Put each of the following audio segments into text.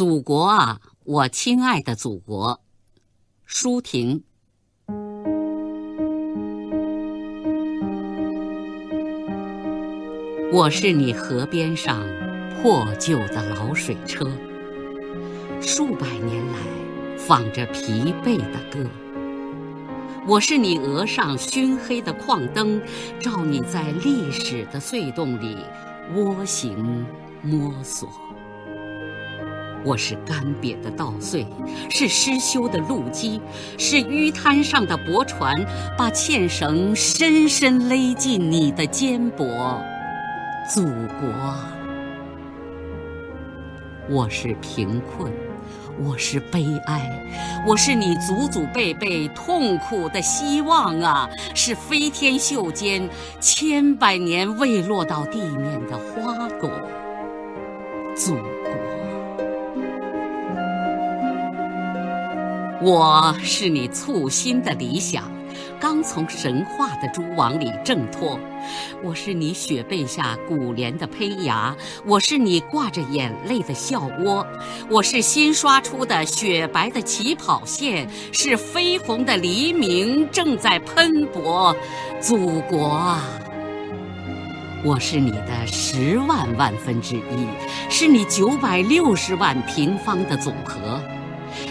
祖国啊，我亲爱的祖国，舒婷。我是你河边上破旧的老水车，数百年来放着疲惫的歌。我是你额上熏黑的矿灯，照你在历史的隧洞里蜗行摸索。我是干瘪的稻穗，是失修的路基，是淤滩上的驳船，把纤绳深深勒进你的肩膊。祖国，我是贫困，我是悲哀，我是你祖祖辈辈痛苦的希望啊！是飞天袖间千百年未落到地面的花我是你簇新的理想。刚从神话的蛛网里挣脱，我是你雪被下古莲的胚芽，我是你挂着眼泪的笑窝，我是新刷出的雪白的起跑线，是绯红的黎明正在喷薄，祖国啊！我是你的十万万分之一，是你九百六十万平方的总和，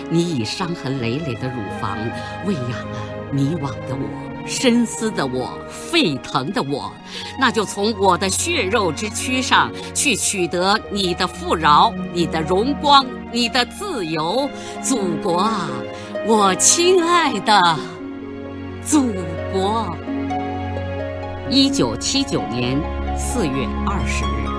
你以伤痕累累的乳房喂养了。迷惘的我，深思的我，沸腾的我，那就从我的血肉之躯上去取得你的富饶、你的荣光、你的自由，祖国啊，我亲爱的祖国！一九七九年四月二十日。